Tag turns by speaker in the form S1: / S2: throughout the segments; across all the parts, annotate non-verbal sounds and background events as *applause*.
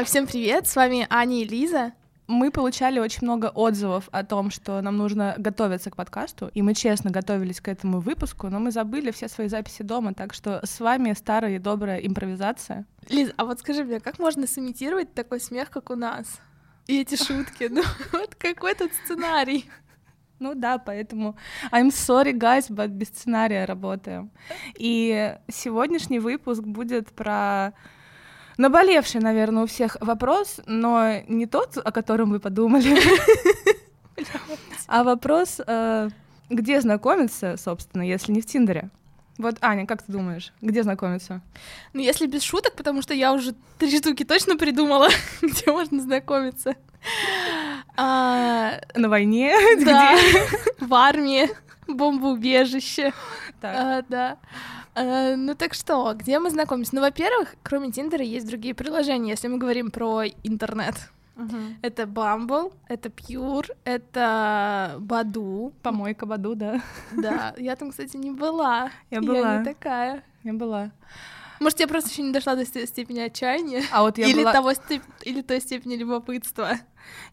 S1: А, всем привет, с вами Аня и Лиза.
S2: Мы получали очень много отзывов о том, что нам нужно готовиться к подкасту, и мы честно готовились к этому выпуску, но мы забыли все свои записи дома, так что с вами старая и добрая импровизация.
S1: Лиз, а вот скажи мне, как можно сымитировать такой смех, как у нас? И эти шутки, ну *laughs* вот какой тут сценарий?
S2: Ну да, поэтому I'm sorry, guys, but без сценария работаем. И сегодняшний выпуск будет про Наболевший, наверное, у всех вопрос, но не тот, о котором вы подумали, *laughs* а вопрос, э, где знакомиться, собственно, если не в Тиндере. Вот, Аня, как ты думаешь, где знакомиться?
S1: Ну, если без шуток, потому что я уже три штуки точно придумала, *laughs* где можно знакомиться.
S2: А... На войне? *laughs*
S1: Да, в армии, бомбоубежище. Так. А, да. Э, ну так что, где мы знакомимся? Ну, во-первых, кроме Тиндера есть другие приложения, если мы говорим про интернет. Uh-huh. Это Bumble, это Pure, это Баду.
S2: Помойка Баду, да.
S1: Да, я там, кстати, не была.
S2: Я была.
S1: Я не такая.
S2: Я была.
S1: Может, я просто еще не дошла до степени отчаяния?
S2: А вот я
S1: или
S2: была...
S1: того степ... или той степени любопытства.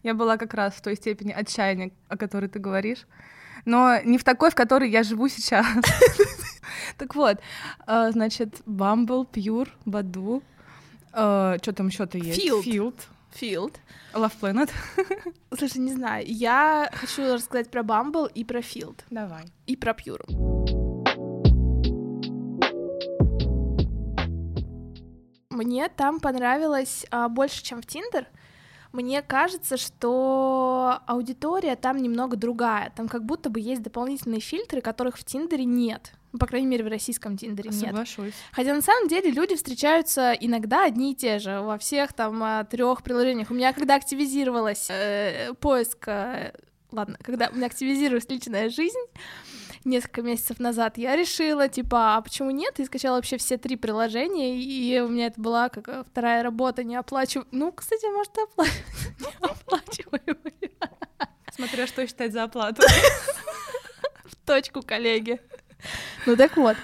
S2: Я была как раз в той степени отчаяния, о которой ты говоришь. Но не в такой, в которой я живу сейчас. *laughs* Так вот, а, значит, Bumble, Pure, Badu, а, что там еще-то есть?
S1: Field.
S2: Field.
S1: Field.
S2: Love Planet. *laughs*
S1: Слушай, не знаю, я хочу рассказать про Bumble и про Field.
S2: Давай.
S1: И про Pure. Мне там понравилось а, больше, чем в Tinder. Мне кажется, что аудитория там немного другая. Там как будто бы есть дополнительные фильтры, которых в Тиндере нет. Ну, по крайней мере, в российском Тиндере нет.
S2: Соглашусь.
S1: Хотя на самом деле люди встречаются иногда одни и те же во всех там трех приложениях. У меня когда активизировалась э, поиск, э, ладно, когда у меня активизировалась личная жизнь, несколько месяцев назад, я решила, типа, а почему нет? И скачала вообще все три приложения, и у меня это была как э, вторая работа, не оплачиваю. Ну, кстати, может, *laughs* оплачиваемая.
S2: Смотря что считать за оплату. *laughs*
S1: В точку, коллеги. *laughs* Ну так вот.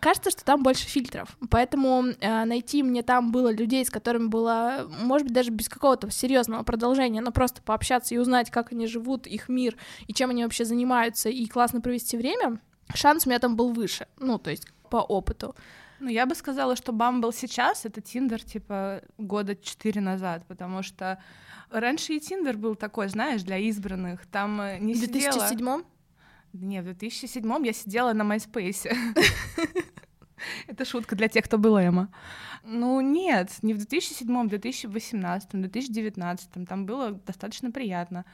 S1: Кажется, что там больше фильтров, поэтому э, найти мне там было людей, с которыми было, может быть, даже без какого-то серьезного продолжения, но просто пообщаться и узнать, как они живут, их мир и чем они вообще занимаются, и классно провести время, шанс у меня там был выше, ну, то есть по опыту.
S2: Ну, я бы сказала, что Бамбл сейчас — это Тиндер, типа, года четыре назад, потому что раньше и Тиндер был такой, знаешь, для избранных, там э, не
S1: В 2007
S2: сидела... Не, в 2007 я сидела на MySpace. *laughs* Это шутка для тех, кто был эмо. Ну нет, не в 2007, в 2018, в 2019. Там было достаточно приятно.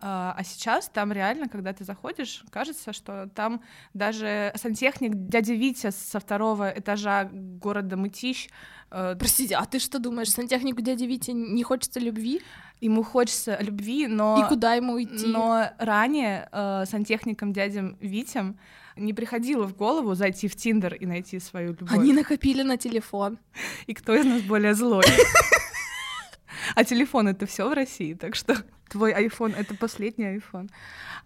S2: А, а сейчас там реально, когда ты заходишь, кажется, что там даже сантехник дядя Витя со второго этажа города Мытищ...
S1: Э, Простите, а ты что думаешь, сантехнику дяди Витя не хочется любви?
S2: Ему хочется любви, но...
S1: И куда ему идти?
S2: Но ранее э, сантехником дядям Витям не приходило в голову зайти в Тиндер и найти свою любовь.
S1: Они накопили на телефон.
S2: И кто из нас более злой? *laughs* А телефон это все в России, так что твой iPhone это последний iPhone.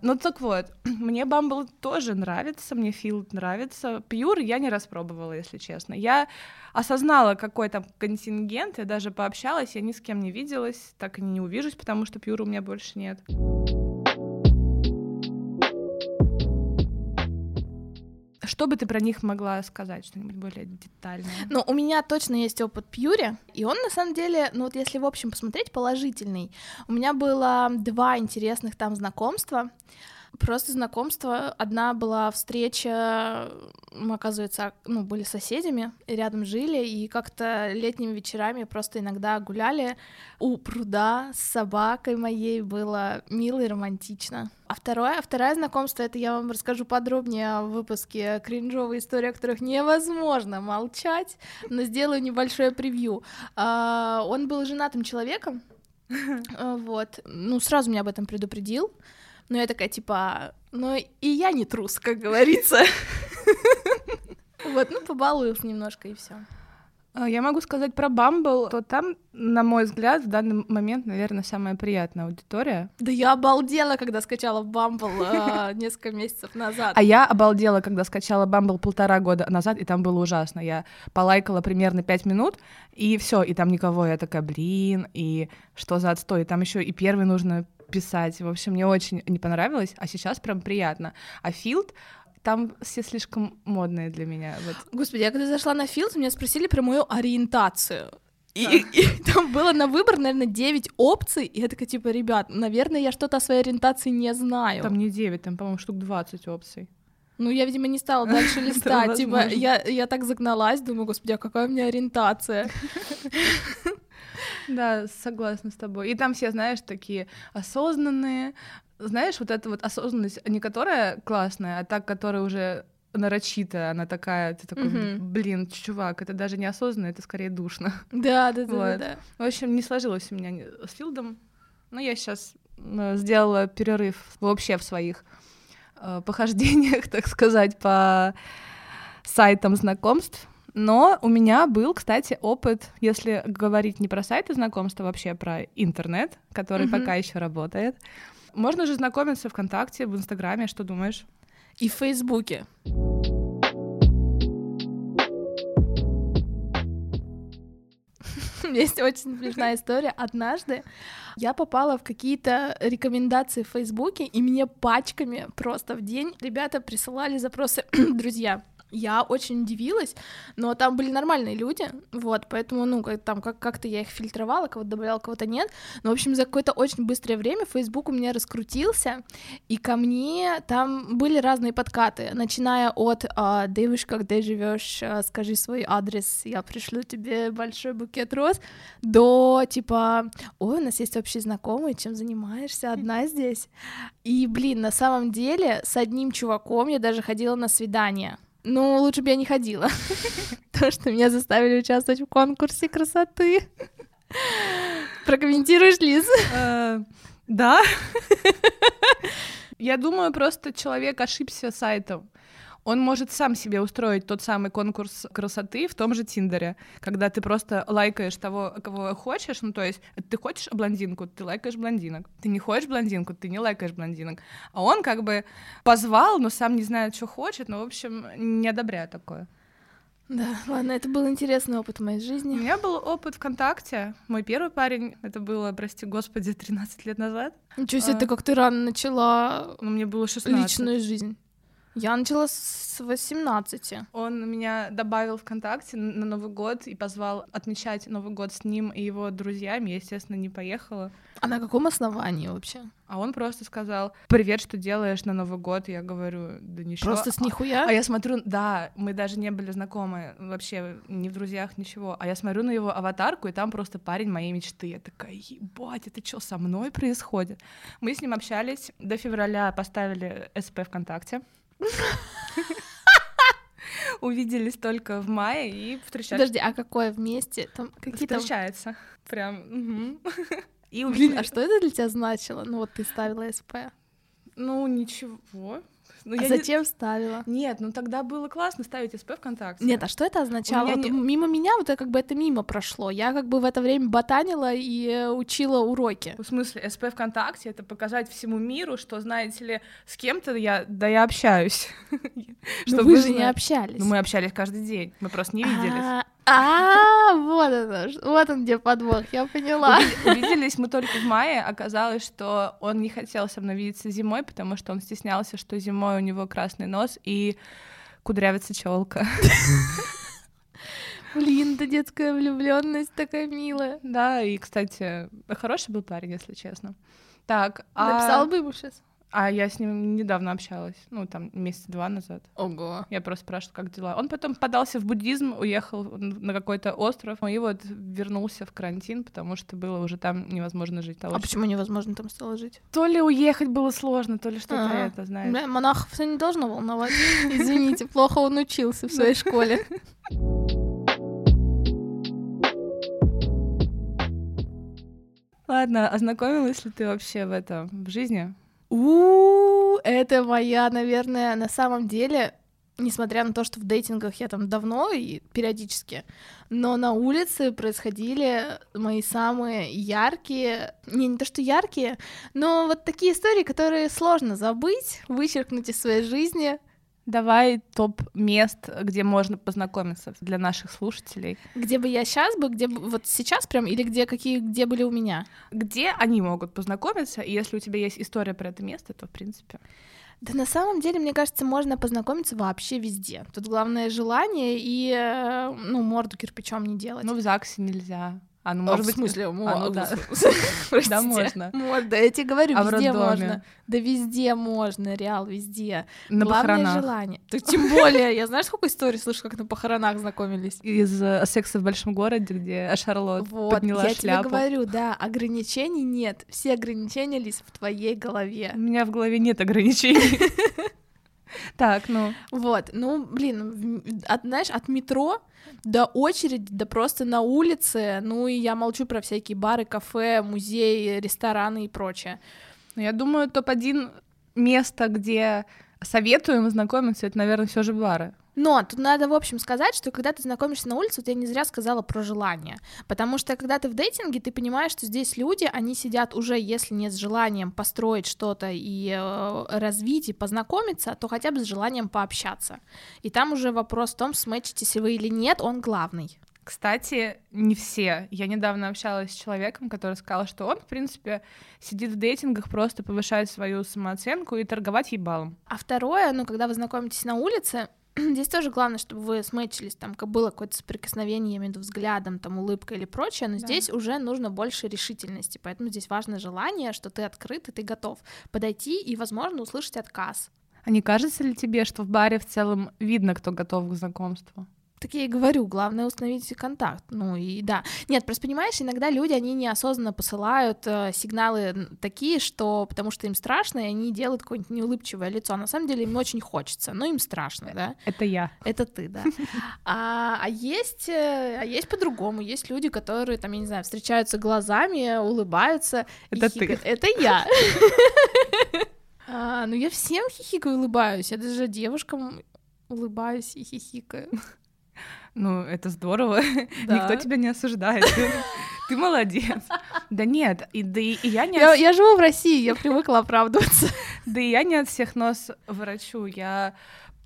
S2: Ну так вот, *clears throat* мне Bumble тоже нравится, мне Field нравится. Pure я не распробовала, если честно. Я осознала, какой там контингент, я даже пообщалась, я ни с кем не виделась, так и не увижусь, потому что Pure у меня больше нет. Что бы ты про них могла сказать, что-нибудь более детальное?
S1: Ну, у меня точно есть опыт Пьюри, и он на самом деле, ну вот если в общем посмотреть, положительный. У меня было два интересных там знакомства. Просто знакомство. Одна была встреча, мы, оказывается, ну, были соседями, рядом жили, и как-то летними вечерами просто иногда гуляли у пруда с собакой моей, было мило и романтично. А второе, второе знакомство, это я вам расскажу подробнее в выпуске кринжовые истории, о которых невозможно молчать, но сделаю небольшое превью. А, он был женатым человеком, *laughs* вот, ну, сразу меня об этом предупредил, но я такая, типа, ну и я не трус, как говорится. Вот, ну, побалуюсь немножко, и все.
S2: А, Я могу сказать про Бамбл, то там, на мой взгляд, в данный момент, наверное, самая приятная аудитория.
S1: Да я обалдела, когда скачала Бамбл *laughs* несколько месяцев назад.
S2: А я обалдела, когда скачала Бамбл полтора года назад, и там было ужасно. Я полайкала примерно пять минут, и все, и там никого. Я такая, блин, и что за отстой? И там еще и первый нужно писать. В общем, мне очень не понравилось, а сейчас прям приятно. А Филд там все слишком модные для меня. Вот.
S1: Господи, я когда зашла на Филд, меня спросили про мою ориентацию. И, и, и там было на выбор, наверное, 9 опций, и я такая, типа, ребят, наверное, я что-то о своей ориентации не знаю.
S2: Там не 9, там, по-моему, штук 20 опций.
S1: Ну, я, видимо, не стала дальше *laughs* листать. Типа, я, я так загналась, думаю, господи, а какая у меня ориентация? *laughs*
S2: Да, согласна с тобой. И там все, знаешь, такие осознанные. Знаешь, вот эта вот осознанность, не которая классная, а та, которая уже нарочитая, она такая, ты такой,
S1: Мгм.
S2: блин, чувак, это даже не осознанно, это скорее душно.
S1: Да, да, да, да,
S2: Вот.
S1: да.
S2: В общем, не сложилось у меня с Филдом. Но я сейчас сделала перерыв вообще в своих э, похождениях, *laughs* так сказать, по сайтам знакомств. Но у меня был, кстати, опыт, если говорить не про сайты знакомств, а вообще про интернет, который
S1: Мгм.
S2: пока еще работает. Можно же знакомиться ВКонтакте, в Инстаграме, что думаешь?
S1: И в Фейсбуке. *laughs* Есть очень смешная история. Однажды я попала в какие-то рекомендации в Фейсбуке, и мне пачками просто в день ребята присылали запросы *clears throat* «Друзья». Я очень удивилась, но там были нормальные люди, вот, поэтому, ну, как, там как- как-то я их фильтровала, кого-то добавляла, кого-то нет. Но, в общем, за какое-то очень быстрое время Facebook у меня раскрутился, и ко мне там были разные подкаты, начиная от а, «Девушка, где живешь? А, Скажи свой адрес, я пришлю тебе большой букет роз», до типа «Ой, у нас есть общие знакомые, чем занимаешься? Одна здесь?» И, блин, на самом деле с одним чуваком я даже ходила на свидание. Ну, лучше бы я не ходила, *laughs* потому что меня заставили участвовать в конкурсе красоты. Прокомментируешь, Лиз?
S2: Э, Да. *laughs* Я думаю, просто человек ошибся сайтом. Он может сам себе устроить тот самый конкурс красоты в том же Тиндере, когда ты просто лайкаешь того, кого хочешь, ну то есть ты хочешь блондинку, ты лайкаешь блондинок, ты не хочешь блондинку, ты не лайкаешь блондинок, а он как бы позвал, но сам не знает, что хочет, ну в общем не одобряю такое.
S1: Да, ладно, это был интересный опыт в моей
S2: У
S1: жизни.
S2: меня был опыт ВКонтакте, мой первый парень, это было, прости господи, *laughs* 13 лет назад,
S1: Ничего себе,
S2: А.
S1: ты как ты рано начала
S2: но мне было 16.
S1: личную жизнь. Я начала с 18.
S2: Он меня добавил ВКонтакте на Новый год и позвал отмечать Новый год с ним и его друзьями. Я, естественно, не поехала.
S1: А на каком основании вообще?
S2: А он просто сказал, привет, что делаешь на Новый год? Я говорю, да ничего.
S1: Просто с нихуя?
S2: А я смотрю, да, мы даже не были знакомы, вообще ни в друзьях, ничего. А я смотрю на его аватарку, и там просто парень моей мечты. Я такая, ебать, это что со мной происходит? Мы с ним общались, до февраля поставили СП ВКонтакте. Увиделись только в мае и встречались.
S1: Подожди, а какое вместе? Там какие-то...
S2: Встречается. Прям. И
S1: Блин, а что это для тебя значило? Ну вот ты ставила СП.
S2: Ну, ничего. Ну,
S1: А
S2: я не-
S1: зачем ставила?
S2: Нет, ну тогда было классно ставить СП ВКонтакте.
S1: Нет, а что это означало?
S2: меня
S1: Вот
S2: не-
S1: Мимо меня вот это как бы это мимо прошло. Я как бы в это время ботанила и э, учила уроки.
S2: В смысле, СП ВКонтакте это показать всему миру, что, знаете ли, с кем-то я, да я общаюсь. *laughs*
S1: Но
S2: Чтобы
S1: вы же не общались.
S2: Ну, мы общались каждый день, мы просто не виделись.
S1: А, вот ж- вот он где подвох, я поняла.
S2: Уви- Увиделись мы только в мае. Оказалось, что он не хотел со мной видеться зимой, потому что он стеснялся, что зимой у него красный нос и кудрявится челка. *laughs*
S1: Блин, да детская влюбленность такая милая.
S2: Да, и, кстати, хороший был парень, если честно. Так, а...
S1: Написала бы ему сейчас.
S2: А я с ним недавно общалась, ну, там, месяца два назад.
S1: Ого.
S2: Я просто спрашивала, как дела. Он потом подался в буддизм, уехал на какой-то остров, и вот вернулся в карантин, потому что было уже там невозможно жить. Того,
S1: А
S2: что-
S1: почему невозможно там стало жить?
S2: То ли уехать было сложно, то ли что-то
S1: Ага.
S2: это, знаешь.
S1: Бля, монахов все не должно волновать. *laughs* Извините, плохо он учился в своей школе.
S2: Ладно, ознакомилась ли ты вообще в этом, в жизни?
S1: У, это моя, наверное, на самом деле несмотря на то, что в дейтингах я там давно и периодически, но на улице происходили мои самые яркие, не, не то что яркие, но вот такие истории, которые сложно забыть, вычеркнуть из своей жизни.
S2: Давай топ мест, где можно познакомиться для наших слушателей.
S1: Где бы я сейчас бы, где бы вот сейчас прям, или где какие, где были у меня?
S2: Где они могут познакомиться, и если у тебя есть история про это место, то в принципе.
S1: Да на самом деле, мне кажется, можно познакомиться вообще везде. Тут главное желание и, э, ну, морду кирпичом не делать.
S2: Ну, в ЗАГСе нельзя.
S1: А, ну, может а, быть, в смысле,
S2: а, ну, да. *laughs*
S1: да, можно. Да, я тебе говорю, а везде можно. Да везде можно, реал, везде.
S2: На
S1: Главное
S2: похоронах.
S1: желание. Так тем *laughs* более, я знаешь, сколько историй слышу, как на похоронах знакомились?
S2: Из uh, секса в большом городе, где Шарлот вот, подняла
S1: я
S2: шляпу.
S1: я тебе говорю, да, ограничений нет. Все ограничения лишь в твоей голове.
S2: У меня в голове нет ограничений. *laughs* *laughs* Так, ну.
S1: Вот, ну, блин, от, знаешь, от метро до очереди, да просто на улице, ну и я молчу про всякие бары, кафе, музеи, рестораны и прочее.
S2: Ну, я думаю, топ-1 место, где советуем знакомиться, это, наверное, все же бары.
S1: Но тут надо, в общем, сказать, что когда ты знакомишься на улице, вот я не зря сказала про желание. Потому что когда ты в дейтинге, ты понимаешь, что здесь люди, они сидят уже, если не с желанием построить что-то и э, развить, и познакомиться, то хотя бы с желанием пообщаться. И там уже вопрос в том, сметчитесь вы или нет, он главный.
S2: Кстати, не все. Я недавно общалась с человеком, который сказал, что он, в принципе, сидит в дейтингах, просто повышает свою самооценку и торговать ебалом.
S1: А второе, ну, когда вы знакомитесь на улице, *clears throat* Здесь тоже главное, чтобы вы сметчились, там было какое-то соприкосновение между взглядом, там улыбкой или прочее, но да. здесь уже нужно больше решительности, поэтому здесь важно желание, что ты открыт и ты готов подойти и, возможно, услышать отказ.
S2: А не кажется ли тебе, что в баре в целом видно, кто готов к знакомству?
S1: Так я и говорю, главное установить контакт. Ну и да. Нет, просто понимаешь, иногда люди, они неосознанно посылают э, сигналы такие, что потому что им страшно, и они делают какое-нибудь неулыбчивое лицо. А на самом деле им очень хочется, но им страшно, да?
S2: Это я.
S1: Это ты, да. *laughs* А, а есть, э, а есть по-другому. Есть люди, которые, там, я не знаю, встречаются глазами, улыбаются.
S2: Это ты.
S1: Это я. А, ну я всем хихикаю, улыбаюсь. Я даже девушкам улыбаюсь и хихикаю.
S2: Ну, это здорово. *laughs* Да. Никто тебя не осуждает. *laughs* Ты молодец. Да нет, и, да и, я не...
S1: Я, я живу в России, я привыкла оправдываться. *laughs*
S2: Да и я не от всех нос врачу. Я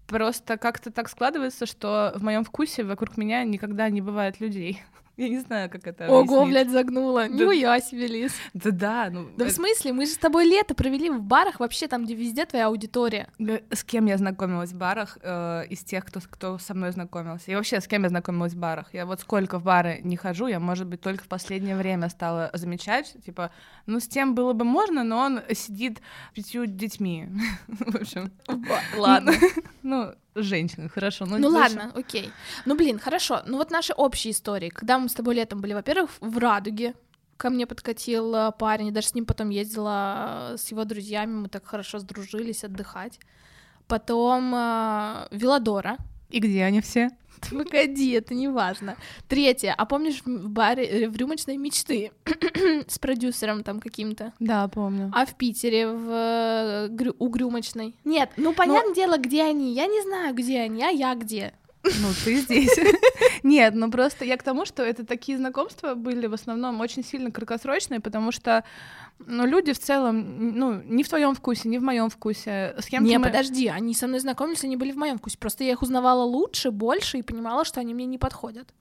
S2: просто как-то так складывается, что в моем вкусе вокруг меня никогда не бывает людей. Я не знаю, как это
S1: Ого, объяснить. блядь, загнула. Да. Ну, я себе, Лиз.
S2: Да-да. Ну,
S1: да это... в смысле? Мы же с тобой лето провели в барах, вообще там, где везде твоя аудитория.
S2: С кем я знакомилась в барах э, из тех, кто, кто со мной знакомился? И вообще, с кем я знакомилась в барах? Я вот сколько в бары не хожу, я, может быть, только в последнее время стала замечать, типа, ну, с тем было бы можно, но он сидит пятью детьми. *laughs* В общем.
S1: Ладно.
S2: Ну, женщины, хорошо.
S1: Ну, ну ладно, окей. Ну, блин, хорошо. Ну, вот наши общие истории. Когда мы с тобой летом были, во-первых, в Радуге, ко мне подкатил парень, я даже с ним потом ездила с его друзьями, мы так хорошо сдружились отдыхать. Потом э, Виладора.
S2: И где они все? *laughs*
S1: Погоди, это не важно. Третье. А помнишь в баре э, в рюмочной мечты *clears throat* с продюсером там каким-то?
S2: Да, помню.
S1: А в Питере в э, у Грюмочной? Нет, ну понятное Но... дело, где они. Я не знаю, где они, а я где.
S2: Ну, ты здесь. *laughs* Нет, ну просто я к тому, что это такие знакомства были в основном очень сильно краткосрочные, потому что ну, люди в целом, ну, не в твоем вкусе, не в моем вкусе.
S1: С кем Не, мы... подожди, они со мной знакомились, они были в моем вкусе. Просто я их узнавала лучше, больше и понимала, что они мне не подходят.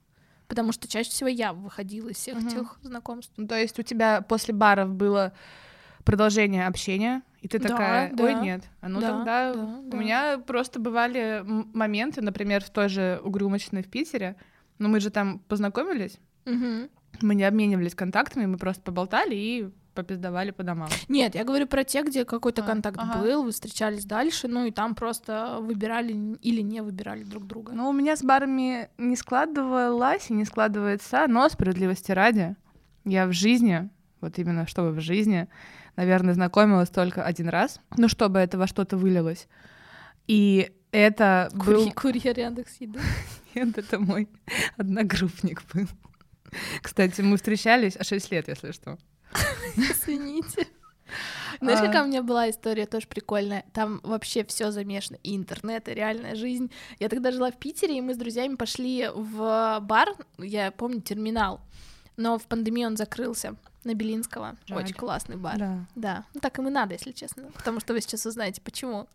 S1: Потому что чаще всего я выходила из всех угу. этих знакомств.
S2: Ну, то есть у тебя после баров было продолжение общения, и ты такая, да, ой, да. нет. А ну да, тогда да, у да. меня просто бывали моменты, например, в той же угрюмочной в Питере, но мы же там познакомились,
S1: угу.
S2: мы не обменивались контактами, мы просто поболтали и попиздавали по домам.
S1: Нет, я говорю про те, где какой-то а, контакт ага. был, вы встречались дальше, ну и там просто выбирали или не выбирали друг друга.
S2: Ну, у меня с барами не складывалось и не складывается, но справедливости ради, я в жизни, вот именно чтобы в жизни, наверное, знакомилась только один раз, ну, чтобы это во что-то вылилось. И это
S1: Кури-
S2: был...
S1: Курьер Яндекс Еды. *laughs*
S2: Нет, это мой одногруппник был. Кстати, мы встречались, а 6 лет, если что.
S1: Извините. *laughs* Знаешь,
S2: А.
S1: какая у меня была история тоже прикольная? Там вообще все замешано. И интернет, и реальная жизнь. Я тогда жила в Питере, и мы с друзьями пошли в бар, я помню, терминал. Но в пандемию он закрылся на Белинского.
S2: Жаль.
S1: Очень классный бар.
S2: Да.
S1: Да, ну так им и надо, если честно, потому что вы сейчас узнаете, почему.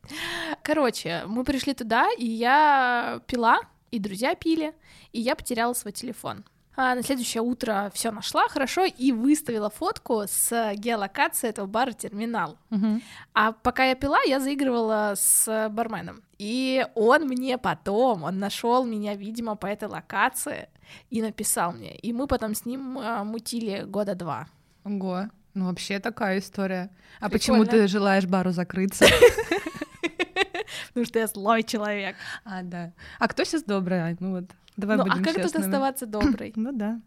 S1: Короче, мы пришли туда, и я пила, и друзья пили, и я потеряла свой телефон. А на следующее утро все нашла хорошо и выставила фотку с геолокацией этого бара терминал.
S2: Мгм.
S1: А пока я пила, я заигрывала с барменом. И он мне потом, он нашел меня, видимо, по этой локации и написал мне. И мы потом с ним а, мутили года два.
S2: Ого. Ну, вообще такая история. А
S1: Прикольно.
S2: почему ты желаешь бару закрыться? *laughs*
S1: Потому что я злой человек.
S2: А, да. А кто сейчас добрый? Ну вот, давай
S1: ну, а
S2: будем
S1: как тут
S2: честными.
S1: оставаться *clears throat* доброй?
S2: Ну да.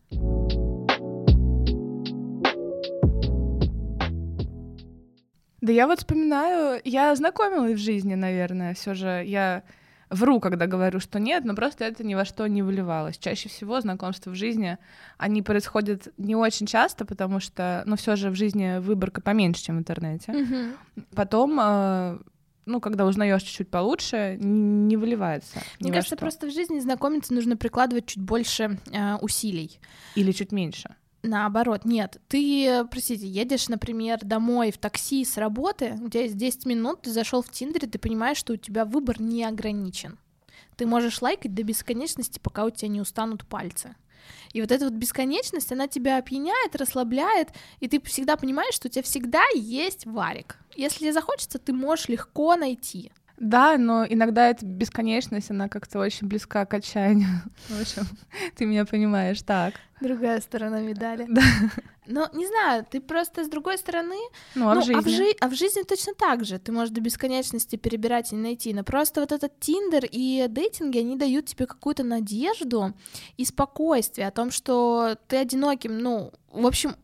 S2: Да я вот вспоминаю, я знакомилась в жизни, наверное, все же я вру, когда говорю, что нет, но просто это ни во что не выливалось. Чаще всего знакомства в жизни, они происходят не очень часто, потому что, ну, все же в жизни выборка поменьше, чем в интернете.
S1: Мгм.
S2: Потом, э, ну, когда узнаешь чуть-чуть получше, не выливается.
S1: Мне кажется,
S2: что.
S1: просто в жизни знакомиться нужно прикладывать чуть больше э, усилий.
S2: Или чуть меньше.
S1: Наоборот, нет. Ты, простите, едешь, например, домой в такси с работы, у тебя есть 10 минут, ты зашел в Тиндере, ты понимаешь, что у тебя выбор не ограничен. Ты можешь лайкать до бесконечности, пока у тебя не устанут пальцы. И вот эта вот бесконечность, она тебя опьяняет, расслабляет, и ты всегда понимаешь, что у тебя всегда есть варик. Если захочется, ты можешь легко найти.
S2: Да, но иногда эта бесконечность, она как-то очень близка к отчаянию. *laughs* В общем, ты меня понимаешь, так.
S1: Другая сторона медали.
S2: Да.
S1: Но не знаю, ты просто с другой стороны
S2: Ну, а
S1: ну,
S2: в жизни?
S1: А в, жи- а в жизни точно так же. Ты можешь до бесконечности перебирать и не найти. Но просто вот этот Тиндер и дейтинги, они дают тебе какую-то надежду и спокойствие о том, что ты одиноким, ну, в общем,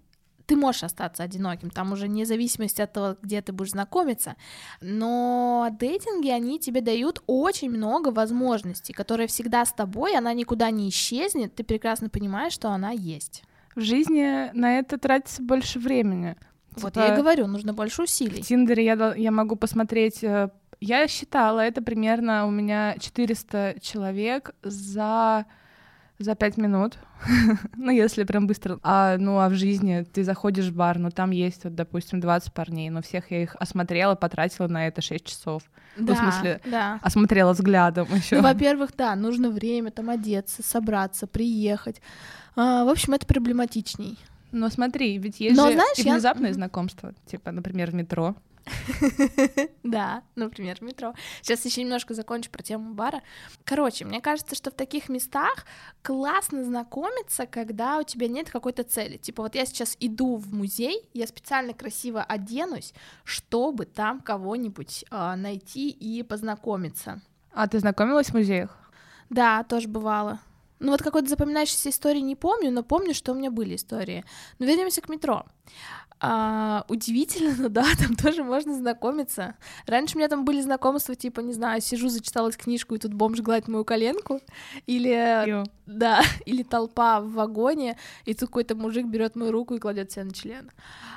S1: ты можешь остаться одиноким, там уже вне зависимости от того, где ты будешь знакомиться, но дейтинги, они тебе дают очень много возможностей, которые всегда с тобой, она никуда не исчезнет, ты прекрасно понимаешь, что она есть.
S2: В жизни на это тратится больше времени.
S1: Вот
S2: Типа,
S1: я и говорю, нужно больше
S2: В
S1: усилий.
S2: Тиндере я, я могу посмотреть... э, Я считала, это примерно у меня 400 человек за за пять минут, *laughs* ну, если прям быстро. А, ну, а в жизни ты заходишь в бар, ну, там есть, вот, допустим, 20 парней, но всех я их осмотрела, потратила на это 6 часов.
S1: Да,
S2: в смысле,
S1: да.
S2: Осмотрела взглядом *laughs* еще.
S1: Ну, во-первых, да, нужно время там одеться, собраться, приехать. А, в общем, это проблематичней.
S2: Но смотри, ведь есть
S1: Но
S2: же
S1: знаешь,
S2: и
S1: я-
S2: внезапные
S1: Мгм.
S2: знакомства, типа, например, в метро. *laughs*
S1: Да, например, в метро. Сейчас еще немножко закончу про тему бара. Короче, мне кажется, что в таких местах классно знакомиться, когда у тебя нет какой-то цели. Типа вот я сейчас иду в музей, я специально красиво оденусь, чтобы там кого-нибудь а, найти и познакомиться.
S2: А ты знакомилась в музеях?
S1: Да, тоже бывало. Ну вот какой-то запоминающейся истории не помню, но помню, что у меня были истории. Но вернемся к метро. А, удивительно, но *laughs* да, там тоже можно знакомиться. Раньше у меня там были знакомства, типа, не знаю, сижу, зачиталась книжку, и тут бомж гладит мою коленку, или,
S2: Ё.
S1: да, *laughs* или толпа в вагоне, и тут какой-то мужик берет мою руку и кладет себя на член.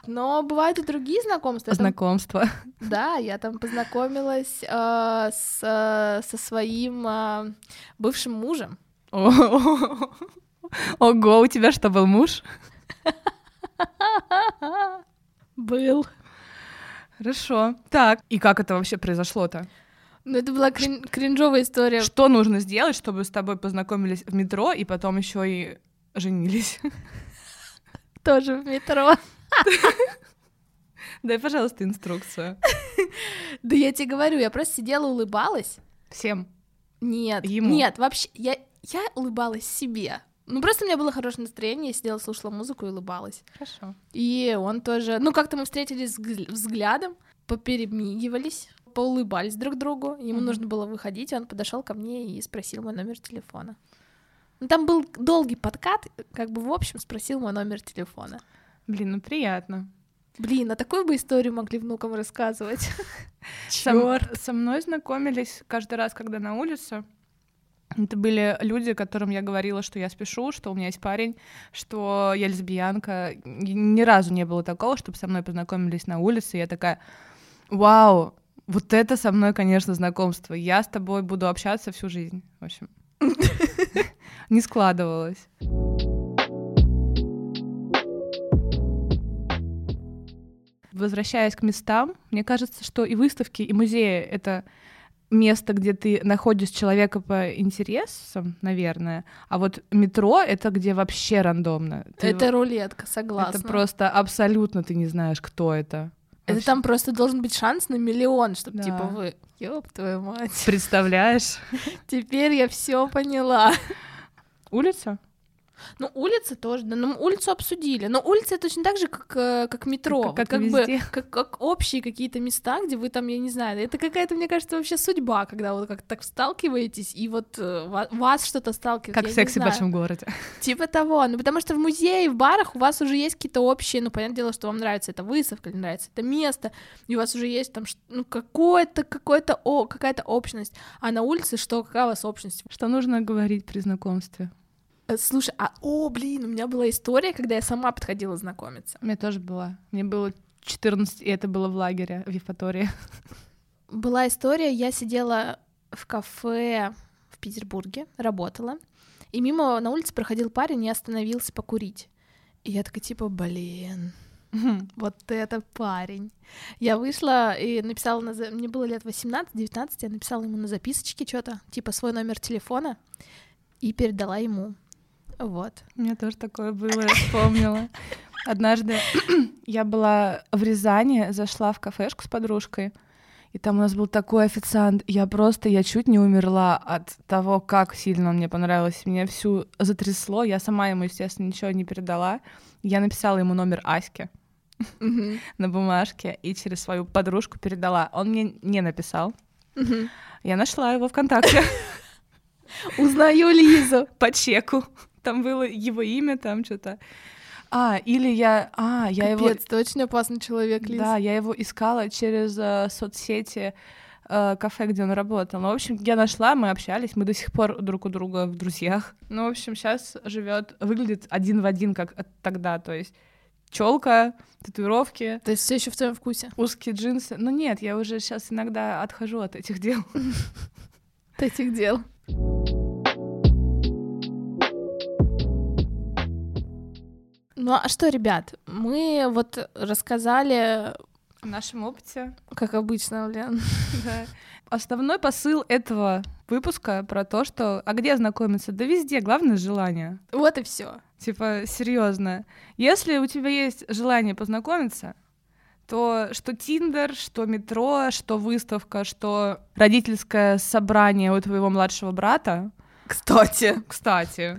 S1: Но бывают и другие знакомства. Там-
S2: Знакомства. *laughs*
S1: да, я там познакомилась э, с, э, со своим э, бывшим мужем.
S2: Ого, у тебя что, был муж?
S1: Был.
S2: Хорошо. Так, и как это вообще произошло-то?
S1: Ну, это была крин- кринжовая история.
S2: Что нужно сделать, чтобы с тобой познакомились в метро и потом еще и женились?
S1: Тоже в метро.
S2: Дай, пожалуйста, инструкцию.
S1: Да я тебе говорю, я просто сидела, улыбалась.
S2: Всем.
S1: Нет,
S2: Ему.
S1: нет, вообще, я, я улыбалась себе. Ну, просто у меня было хорошее настроение, я сидела, слушала музыку и улыбалась.
S2: Хорошо.
S1: И он тоже... Ну, как-то мы встретились взгл- взглядом, поперемигивались, поулыбались друг другу. Ему
S2: Мгм.
S1: нужно было выходить, он подошел ко мне и спросил мой номер телефона. Ну, там был долгий подкат, как бы в общем спросил мой номер телефона.
S2: Блин, ну приятно.
S1: Блин, а такую бы историю могли внукам рассказывать. *laughs*
S2: Со, со мной знакомились каждый раз, когда на улице. Это были люди, которым я говорила, что я спешу, что у меня есть парень, что я лесбиянка. Ни разу не было такого, чтобы со мной познакомились на улице. Я такая, вау, вот это со мной, конечно, знакомство. Я с тобой буду общаться всю жизнь. В общем, *laughs* не складывалось. Возвращаясь к местам, мне кажется, что и выставки, и музеи — это место, где ты находишь человека по интересам, наверное, а вот метро — это где вообще рандомно. Ты
S1: это рулетка, согласна.
S2: Это просто абсолютно ты не знаешь, кто это.
S1: Это
S2: Вообще.
S1: там просто должен быть шанс на миллион, чтобы
S2: Да.
S1: типа вы, ёб твою мать,
S2: Представляешь? *laughs*
S1: теперь я все поняла.
S2: Улица?
S1: Ну, улица тоже, да, ну, улицу обсудили. Но улица точно так же, как, э, как метро.
S2: Как-
S1: Вот
S2: как
S1: как
S2: везде.
S1: бы как, как общие какие-то места, где вы там, я не знаю, это какая-то, мне кажется, вообще судьба, когда вот как так сталкиваетесь, и вот э, ва- вас что-то сталкивает.
S2: Как в сексе в большом городе.
S1: Типа того. Ну, потому что в музее, в барах у вас уже есть какие-то общие, ну, понятное дело, что вам нравится эта выставка, или нравится это место, и у вас уже есть там, ну, какое-то, какое-то, о, какая-то общность. А на улице что, какая у вас общность?
S2: Что нужно говорить при знакомстве?
S1: Э, Слушай, а, о, блин, у меня была история, когда я сама подходила знакомиться.
S2: У меня тоже была. Мне было 14, и это было в лагере в Евпатории.
S1: Была история, я сидела в кафе в Петербурге, работала, и мимо на улице проходил парень и остановился покурить. И я такая, типа, блин, *laughs* вот это парень. Я вышла и написала, на... мне было лет 18-19, я написала ему на записочке что-то, типа свой номер телефона, и передала ему. Вот.
S2: У меня тоже такое было, я вспомнила. Однажды я была в Рязани, зашла в кафешку с подружкой, и там у нас был такой официант. Я просто, я чуть не умерла от того, как сильно он мне понравился. Меня всю затрясло. Я сама ему, естественно, ничего не передала. Я написала ему номер Аськи на бумажке и через свою подружку передала. Он мне не написал. Я нашла его ВКонтакте
S1: Узнаю Лизу.
S2: по чеку. Там было его имя, там что-то. А, или я... А, я его...
S1: Капец, ты очень опасный человек, Лиз.
S2: Да, я его искала через э, соцсети э, кафе, где он работал. Ну, в общем, я нашла, мы общались, мы до сих пор друг у друга в друзьях. Ну, в общем, сейчас живет, выглядит один в один, как тогда, то есть челка, татуировки,
S1: То есть все еще в твоем вкусе.
S2: узкие джинсы. Ну нет, я уже сейчас иногда отхожу от этих дел.
S1: От этих дел. Ну а что, ребят, мы вот рассказали,
S2: В нашем опыте
S1: как обычно, блин.
S2: Да. *laughs* Основной посыл этого выпуска про то, что а где знакомиться? Да везде, главное желание.
S1: Вот и все.
S2: Типа, серьезно. Если у тебя есть желание познакомиться, то что Тиндер, что метро, что выставка, что родительское собрание у твоего младшего брата.
S1: Кстати.
S2: Кстати.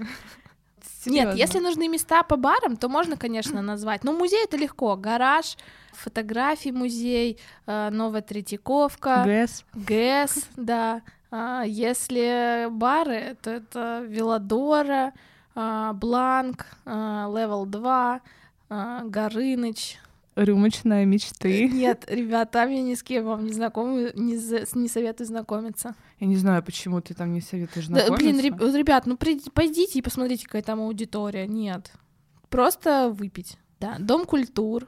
S1: Нет,
S2: Серьёзно.
S1: если нужны места по барам, то можно, конечно, назвать. Но музей это легко. Гараж, фотографий музей, э, Новая Третьяковка,
S2: ГЭС.
S1: ГЭС, да. А, Если бары, то это Велодора, а, Бланк, а, Левел 2, а, Горыныч.
S2: Рюмочная мечты.
S1: Нет, ребят, там я ни с кем вам не знакомы, не, за- не советую знакомиться.
S2: Я не знаю, почему ты там не советуешь
S1: Да,
S2: знакомиться.
S1: блин, реб- вот, ребят, ну при- пойдите и посмотрите, какая там аудитория. Нет. Просто выпить. Да, Дом культур.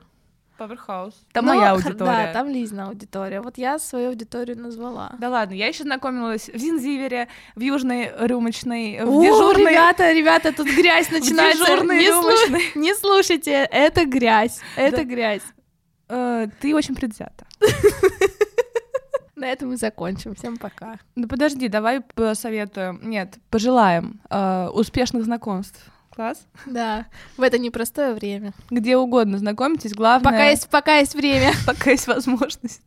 S2: Паверхаус. Там
S1: Ну,
S2: моя *laughs* аудитория.
S1: Да, там Лизна аудитория. Вот я свою аудиторию назвала.
S2: Да ладно, я еще знакомилась в Зинзивере, в Южной рюмочной, в
S1: О,
S2: дежурной...
S1: ребята, ребята, тут грязь *laughs* начинается.
S2: дежурной
S1: Не, слу-
S2: рюмочной. *laughs*
S1: не слушайте, это грязь, это
S2: Да.
S1: грязь.
S2: Э, ты очень предвзята.
S1: На этом мы закончим. Всем пока.
S2: Ну подожди, давай посоветуем. Нет, пожелаем э, успешных знакомств. Класс.
S1: Да, в это непростое время.
S2: Где угодно знакомьтесь. Главное,
S1: Пока есть, пока есть время, *laughs*
S2: пока есть возможность.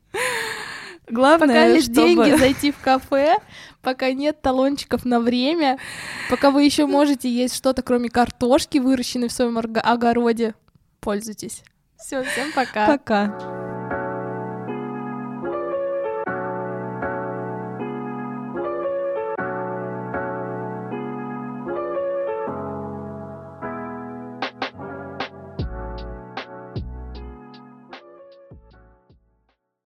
S2: Главное,
S1: пока есть
S2: чтобы-
S1: деньги зайти в кафе, пока нет талончиков на время, пока вы еще можете есть что-то, кроме картошки, выращенной в своем огороде, пользуйтесь. Все, всем пока.
S2: Пока.